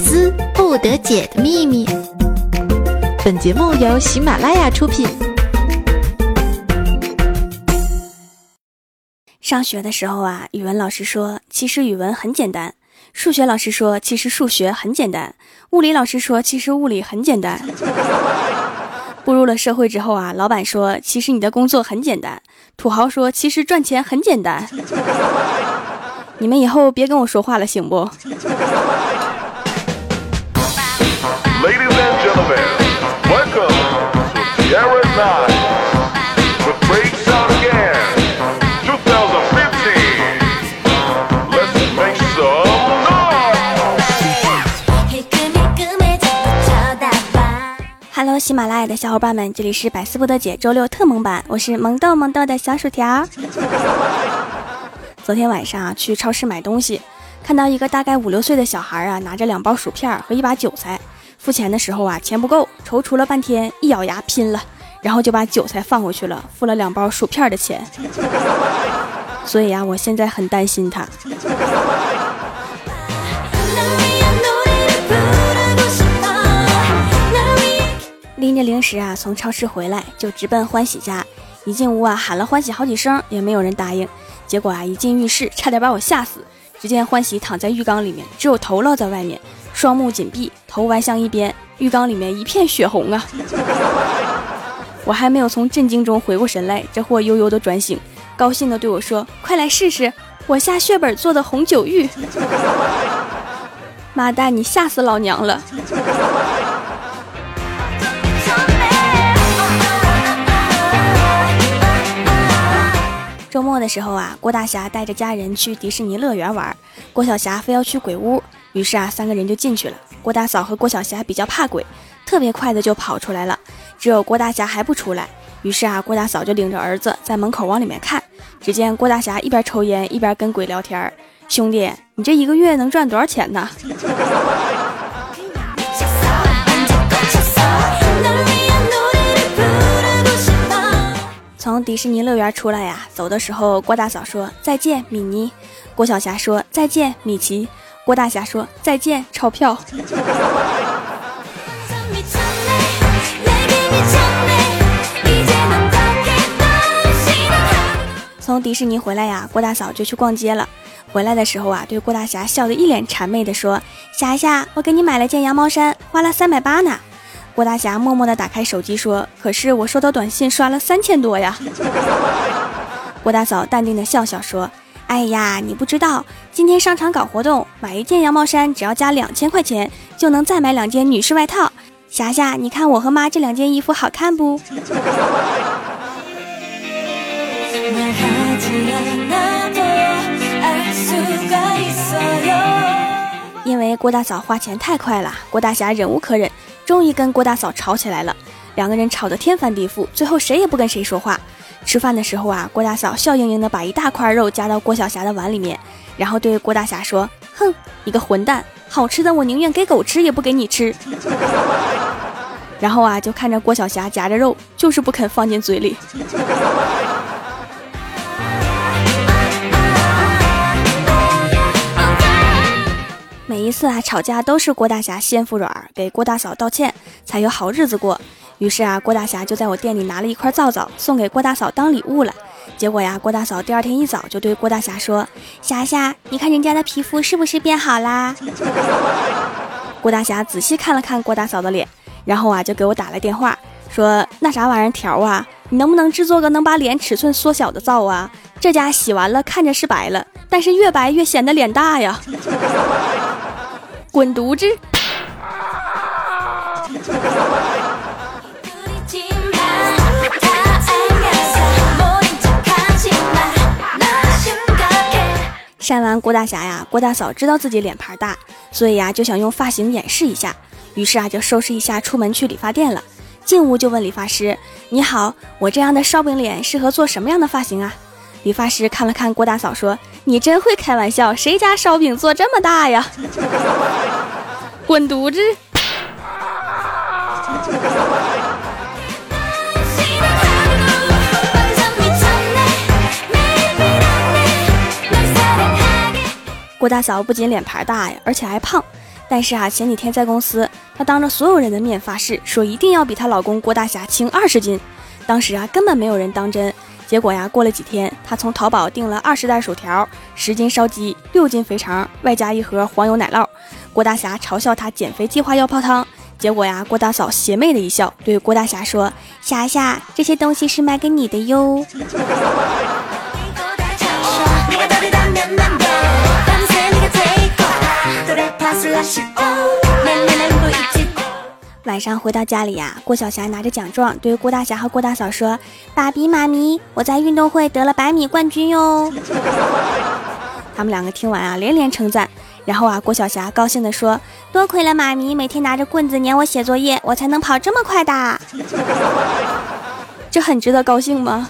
思不得解的秘密。本节目由喜马拉雅出品。上学的时候啊，语文老师说，其实语文很简单；数学老师说，其实数学很简单；物理老师说，其实物理很简单。步入了社会之后啊，老板说，其实你的工作很简单；土豪说，其实赚钱很简单。你们以后别跟我说话了，行不 Ladies and gentlemen, welcome to Tierra Nine The great sound again. 2015. Let's make some noise. Hello，喜马拉雅的小伙伴们，这里是百思不得姐周六特萌版，我是萌豆萌豆的小薯条。昨天晚上啊，去超市买东西，看到一个大概五六岁的小孩啊，拿着两包薯片和一把韭菜，付钱的时候啊，钱不够，踌躇了半天，一咬牙拼了，然后就把韭菜放回去了，付了两包薯片的钱。所以啊，我现在很担心他。拎着零食啊，从超市回来就直奔欢喜家，一进屋啊，喊了欢喜好几声，也没有人答应。结果啊，一进浴室，差点把我吓死。只见欢喜躺在浴缸里面，只有头露在外面，双目紧闭，头歪向一边，浴缸里面一片血红啊！我还没有从震惊中回过神来，这货悠悠的转醒，高兴的对我说：“快来试试我下血本做的红酒浴。”妈蛋，你吓死老娘了！周末的时候啊，郭大侠带着家人去迪士尼乐园玩，郭晓霞非要去鬼屋，于是啊，三个人就进去了。郭大嫂和郭晓霞比较怕鬼，特别快的就跑出来了，只有郭大侠还不出来。于是啊，郭大嫂就领着儿子在门口往里面看，只见郭大侠一边抽烟一边跟鬼聊天兄弟，你这一个月能赚多少钱呢？从迪士尼乐园出来呀，走的时候，郭大嫂说再见米妮，郭晓霞说再见米奇，郭大侠说再见钞票。从迪士尼回来呀，郭大嫂就去逛街了。回来的时候啊，对郭大侠笑得一脸谄媚的说：“霞霞，我给你买了件羊毛衫，花了三百八呢。”郭大侠默默的打开手机说：“可是我收到短信刷了三千多呀。”郭大嫂淡定的笑笑说：“哎呀，你不知道，今天商场搞活动，买一件羊毛衫只要加两千块钱，就能再买两件女士外套。霞霞，你看我和妈这两件衣服好看不？” 因为郭大嫂花钱太快了，郭大侠忍无可忍。终于跟郭大嫂吵起来了，两个人吵得天翻地覆，最后谁也不跟谁说话。吃饭的时候啊，郭大嫂笑盈盈的把一大块肉夹到郭小霞的碗里面，然后对郭大侠说：“哼，你个混蛋，好吃的我宁愿给狗吃也不给你吃。”然后啊，就看着郭小霞夹着肉，就是不肯放进嘴里。每一次啊吵架都是郭大侠先服软，给郭大嫂道歉，才有好日子过。于是啊，郭大侠就在我店里拿了一块皂皂送给郭大嫂当礼物了。结果呀，郭大嫂第二天一早就对郭大侠说：“侠侠，你看人家的皮肤是不是变好啦？” 郭大侠仔细看了看郭大嫂的脸，然后啊就给我打了电话，说：“那啥玩意儿条啊，你能不能制作个能把脸尺寸缩小的皂啊？这家洗完了看着是白了，但是越白越显得脸大呀。”滚犊子！删完郭大侠呀，郭大嫂知道自己脸盘大，所以呀就想用发型掩饰一下，于是啊就收拾一下出门去理发店了。进屋就问理发师：“你好，我这样的烧饼脸适合做什么样的发型啊？”理发师看了看郭大嫂，说：“你真会开玩笑，谁家烧饼做这么大呀？” 滚犊子！郭大嫂不仅脸盘大呀，而且还胖。但是啊，前几天在公司，她当着所有人的面发誓，说一定要比她老公郭大侠轻二十斤。当时啊，根本没有人当真。结果呀，过了几天，她从淘宝订了二十袋薯条、十斤烧鸡、六斤肥肠，外加一盒黄油奶酪。郭大侠嘲笑她减肥计划要泡汤。结果呀，郭大嫂邪魅的一笑，对郭大侠说：“侠侠，这些东西是买给你的哟。”晚上回到家里呀，郭晓霞拿着奖状对郭大侠和郭大嫂说：“爸比妈咪，我在运动会得了百米冠军哟。”他们两个听完啊，连连称赞。然后啊，郭晓霞高兴地说：“多亏了妈咪每天拿着棍子撵我写作业，我才能跑这么快的。这很值得高兴吗？”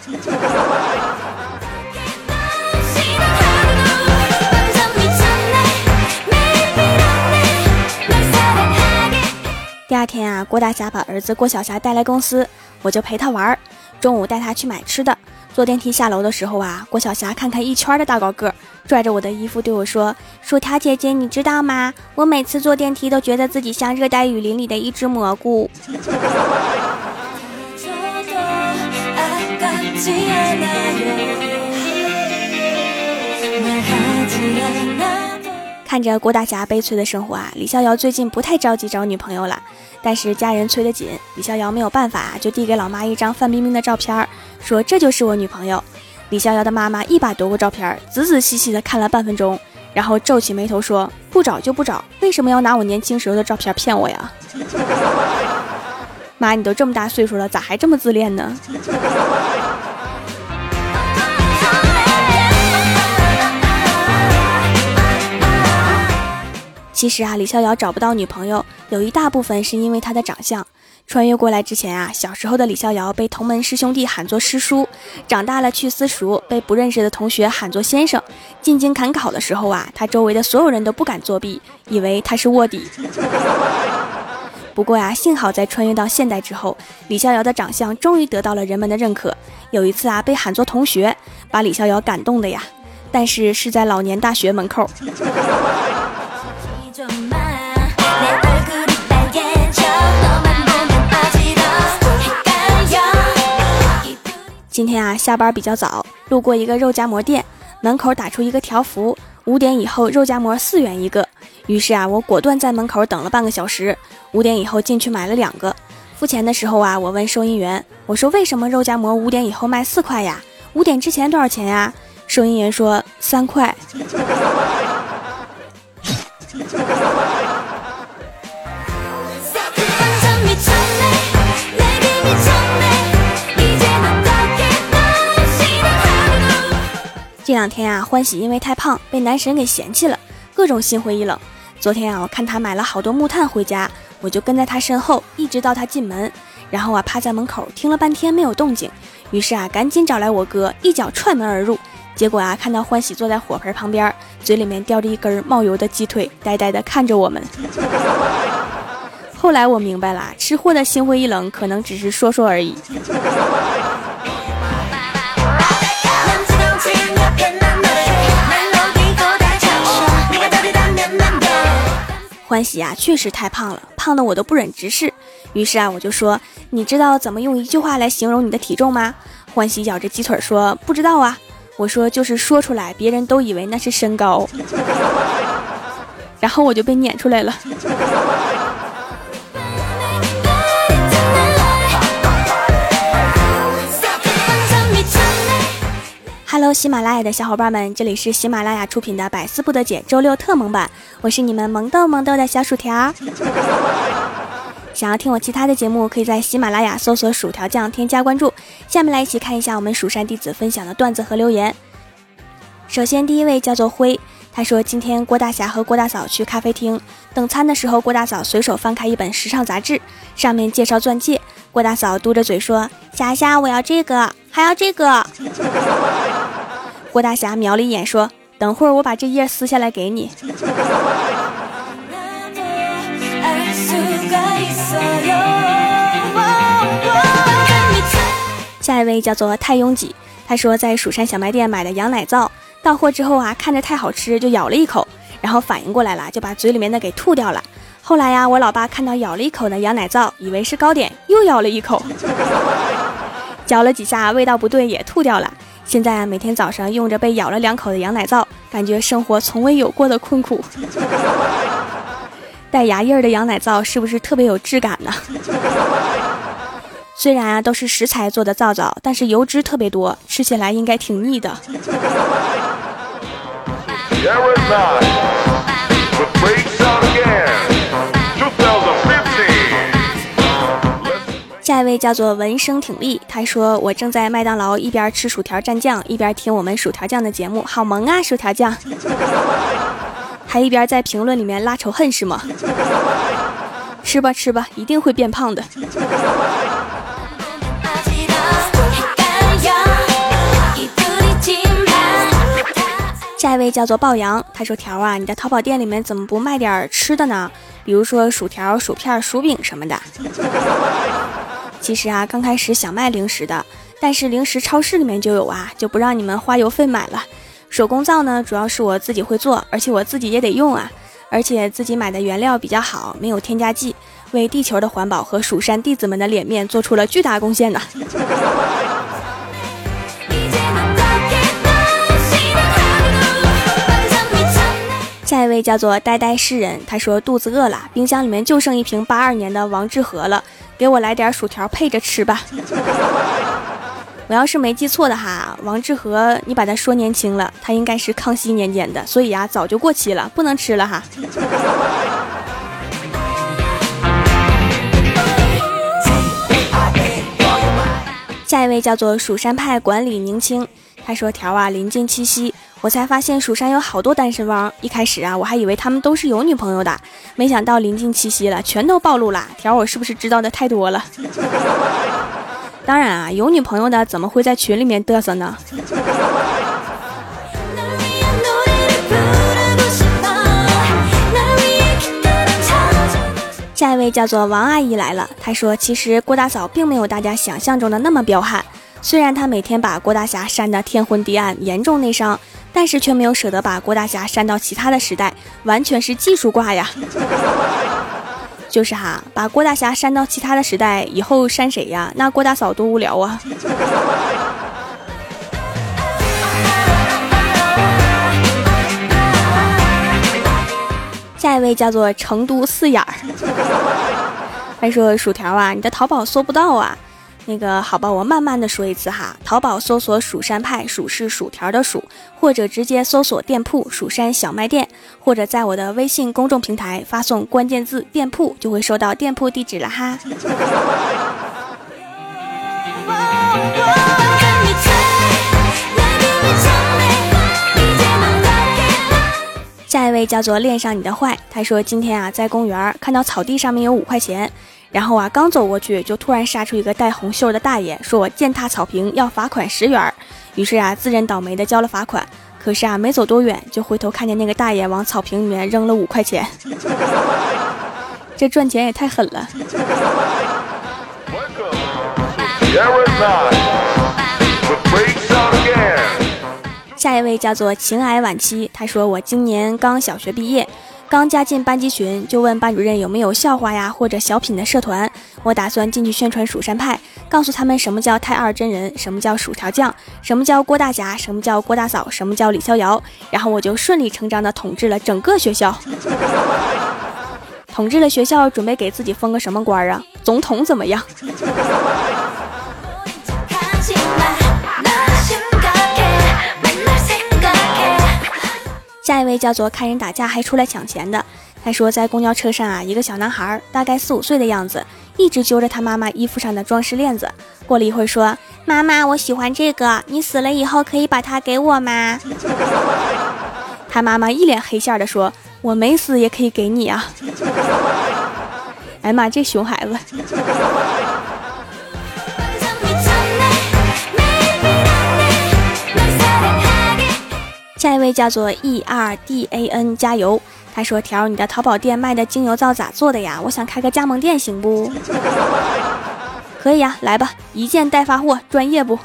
郭大侠把儿子郭晓霞带来公司，我就陪他玩儿。中午带他去买吃的。坐电梯下楼的时候啊，郭晓霞看看一圈的大高个，拽着我的衣服对我说：“薯条姐姐，你知道吗？我每次坐电梯都觉得自己像热带雨林里的一只蘑菇。”看着郭大侠悲催的生活啊，李逍遥最近不太着急找女朋友了。但是家人催得紧，李逍遥没有办法，就递给老妈一张范冰冰的照片，说这就是我女朋友。李逍遥的妈妈一把夺过照片，仔仔细细的看了半分钟，然后皱起眉头说：“不找就不找，为什么要拿我年轻时候的照片骗我呀？” 妈，你都这么大岁数了，咋还这么自恋呢？其实啊，李逍遥找不到女朋友，有一大部分是因为他的长相。穿越过来之前啊，小时候的李逍遥被同门师兄弟喊作师叔，长大了去私塾，被不认识的同学喊作先生。进京赶考的时候啊，他周围的所有人都不敢作弊，以为他是卧底。不过呀，幸好在穿越到现代之后，李逍遥的长相终于得到了人们的认可。有一次啊，被喊作同学，把李逍遥感动的呀。但是是在老年大学门口。今天啊，下班比较早，路过一个肉夹馍店，门口打出一个条幅：五点以后肉夹馍四元一个。于是啊，我果断在门口等了半个小时，五点以后进去买了两个。付钱的时候啊，我问收银员：“我说为什么肉夹馍五点以后卖四块呀？五点之前多少钱呀？”收银员说：“三块。”这两天啊，欢喜因为太胖被男神给嫌弃了，各种心灰意冷。昨天啊，我看他买了好多木炭回家，我就跟在他身后，一直到他进门，然后啊，趴在门口听了半天没有动静，于是啊，赶紧找来我哥，一脚踹门而入。结果啊，看到欢喜坐在火盆旁边，嘴里面叼着一根冒油的鸡腿，呆呆的看着我们。后来我明白了，吃货的心灰意冷可能只是说说而已。欢喜啊，确实太胖了，胖的我都不忍直视。于是啊，我就说：“你知道怎么用一句话来形容你的体重吗？”欢喜咬着鸡腿说：“不知道啊。”我说：“就是说出来，别人都以为那是身高。”然后我就被撵出来了。Hello，喜马拉雅的小伙伴们，这里是喜马拉雅出品的《百思不得解》周六特萌版，我是你们萌豆萌豆的小薯条。想要听我其他的节目，可以在喜马拉雅搜索“薯条酱”添加关注。下面来一起看一下我们蜀山弟子分享的段子和留言。首先，第一位叫做灰，他说今天郭大侠和郭大嫂去咖啡厅等餐的时候，郭大嫂随手翻开一本时尚杂志，上面介绍钻戒。郭大嫂嘟着嘴说：“霞霞，我要这个，还要这个。”郭大侠瞄了一眼，说：“等会儿我把这页撕下来给你。”下一位叫做太拥挤，他说在蜀山小卖店买的羊奶皂，到货之后啊，看着太好吃，就咬了一口，然后反应过来了，就把嘴里面的给吐掉了。后来呀，我老爸看到咬了一口的羊奶皂，以为是糕点，又咬了一口，嚼了几下，味道不对，也吐掉了。现在啊，每天早上用着被咬了两口的羊奶皂，感觉生活从未有过的困苦。带牙印儿的羊奶皂是不是特别有质感呢？虽然啊都是食材做的皂皂，但是油脂特别多，吃起来应该挺腻的。下一位叫做闻声挺立，他说我正在麦当劳一边吃薯条蘸酱，一边听我们薯条酱的节目，好萌啊薯条酱，还一边在评论里面拉仇恨是吗？吃吧吃吧，一定会变胖的。下一位叫做龅羊，他说条啊，你的淘宝店里面怎么不卖点吃的呢？比如说薯条、薯片、薯饼什么的。其实啊，刚开始想卖零食的，但是零食超市里面就有啊，就不让你们花邮费买了。手工皂呢，主要是我自己会做，而且我自己也得用啊，而且自己买的原料比较好，没有添加剂，为地球的环保和蜀山弟子们的脸面做出了巨大贡献呢。叫做呆呆诗人，他说肚子饿了，冰箱里面就剩一瓶八二年的王致和了，给我来点薯条配着吃吧。我要是没记错的哈，王致和你把他说年轻了，他应该是康熙年间的，所以啊早就过期了，不能吃了哈。下一位叫做蜀山派管理宁青，他说条啊临近七夕。我才发现蜀山有好多单身汪，一开始啊，我还以为他们都是有女朋友的，没想到临近七夕了，全都暴露了。条，我是不是知道的太多了？当然啊，有女朋友的怎么会在群里面嘚瑟呢？下一位叫做王阿姨来了，她说，其实郭大嫂并没有大家想象中的那么彪悍，虽然他每天把郭大侠扇得天昏地暗，严重内伤。但是却没有舍得把郭大侠删到其他的时代，完全是技术挂呀！就是哈，把郭大侠删到其他的时代以后删谁呀？那郭大嫂多无聊啊！下一位叫做成都四眼儿，他说：“薯条啊，你的淘宝搜不到啊。”那个好吧，我慢慢的说一次哈。淘宝搜索“蜀山派”，蜀是薯条的蜀，或者直接搜索店铺“蜀山小卖店”，或者在我的微信公众平台发送关键字“店铺”，就会收到店铺地址了哈。下一位叫做恋上你的坏，他说今天啊在公园看到草地上面有五块钱。然后啊，刚走过去，就突然杀出一个戴红袖的大爷，说我践踏草坪要罚款十元。于是啊，自认倒霉的交了罚款。可是啊，没走多远，就回头看见那个大爷往草坪里面扔了五块钱。这赚钱也太狠了。下一位叫做情癌晚期，他说我今年刚小学毕业。刚加进班级群，就问班主任有没有笑话呀或者小品的社团。我打算进去宣传蜀山派，告诉他们什么叫太二真人，什么叫薯条酱，什么叫郭大侠，什么叫郭大嫂，什么叫李逍遥。然后我就顺理成章的统治了整个学校。统治了学校，准备给自己封个什么官啊？总统怎么样？下一位叫做看人打架还出来抢钱的，他说在公交车上啊，一个小男孩大概四五岁的样子，一直揪着他妈妈衣服上的装饰链子。过了一会儿说：“妈妈，我喜欢这个，你死了以后可以把它给我吗？”他妈妈一脸黑线的说：“我没死也可以给你啊！”哎呀妈，这熊孩子。下一位叫做 E R D A N 加油，他说：“条，你的淘宝店卖的精油皂咋做的呀？我想开个加盟店，行不？可以呀，来吧，一件代发货，专业不？”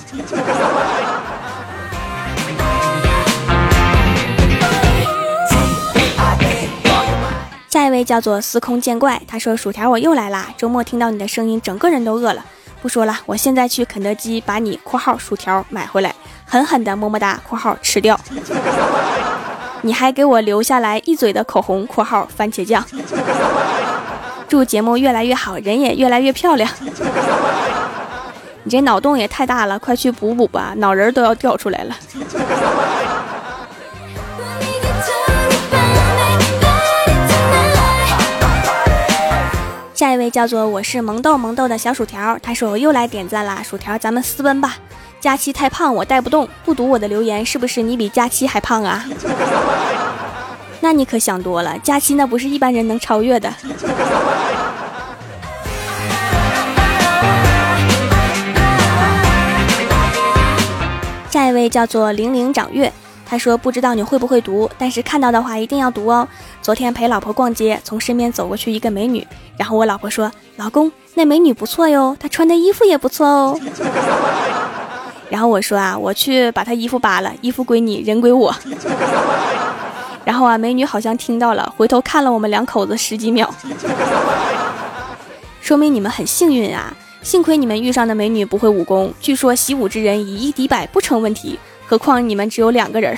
下一位叫做司空见怪，他说：“薯条我又来啦！周末听到你的声音，整个人都饿了。不说了，我现在去肯德基把你（括号薯条）买回来，狠狠的么么哒（括号吃掉）。你还给我留下来一嘴的口红（括号番茄酱）。祝节目越来越好，人也越来越漂亮。你这脑洞也太大了，快去补补吧，脑仁都要掉出来了。”下一位叫做我是萌豆萌豆的小薯条，他说我又来点赞啦，薯条咱们私奔吧。佳期太胖我带不动，不读我的留言是不是你比佳期还胖啊？那你可想多了，佳期那不是一般人能超越的。下一位叫做零零掌月。他说：“不知道你会不会读，但是看到的话一定要读哦。”昨天陪老婆逛街，从身边走过去一个美女，然后我老婆说：“老公，那美女不错哟，她穿的衣服也不错哦。”然后我说：“啊，我去把她衣服扒了，衣服归你，人归我。”然后啊，美女好像听到了，回头看了我们两口子十几秒，说明你们很幸运啊！幸亏你们遇上的美女不会武功，据说习武之人以一敌百不成问题。何况你们只有两个人。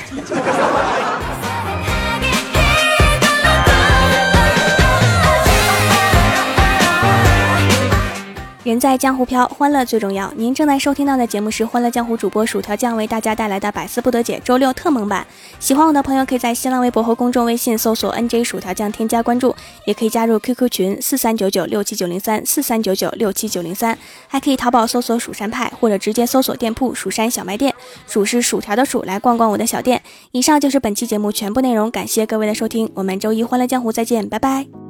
人在江湖飘，欢乐最重要。您正在收听到的节目是《欢乐江湖》主播薯条酱为大家带来的百思不得解周六特蒙版。喜欢我的朋友可以在新浪微博和公众微信搜索 “nj 薯条酱”添加关注，也可以加入 QQ 群四三九九六七九零三四三九九六七九零三，还可以淘宝搜索“蜀山派”或者直接搜索店铺“蜀山小卖店”，薯是薯条的薯，来逛逛我的小店。以上就是本期节目全部内容，感谢各位的收听，我们周一《欢乐江湖》再见，拜拜。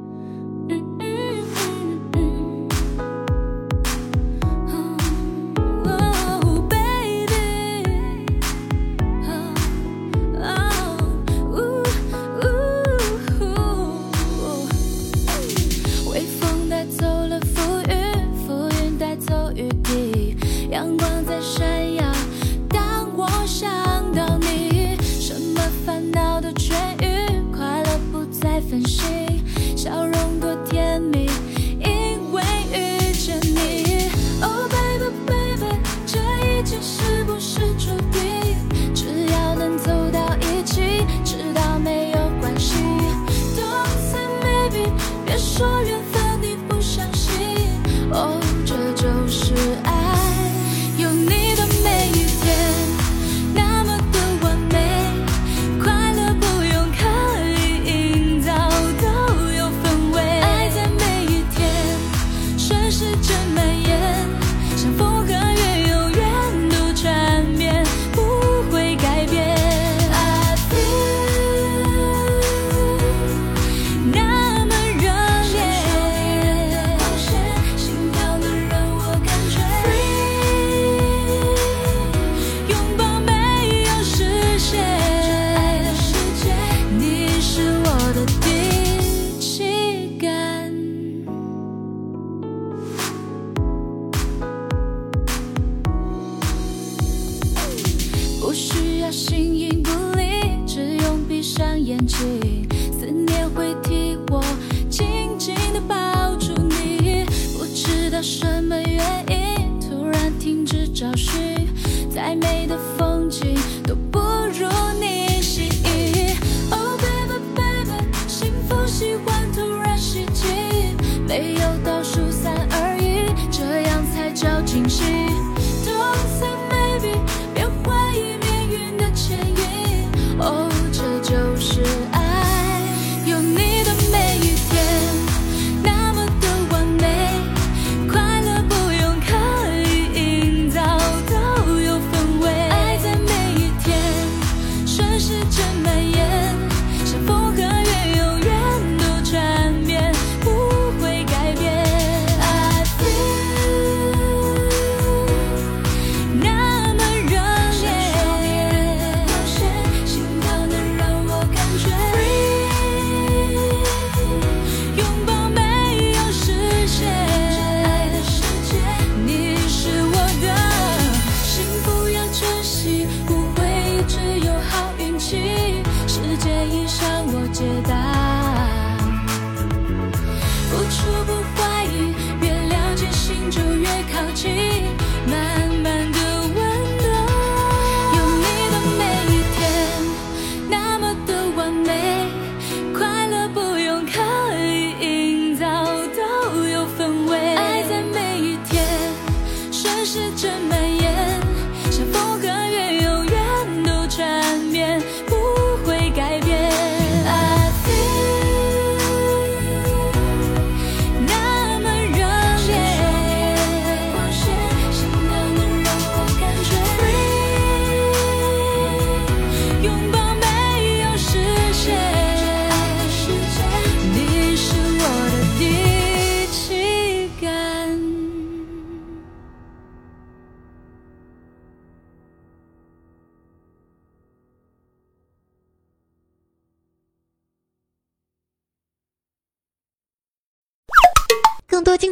change.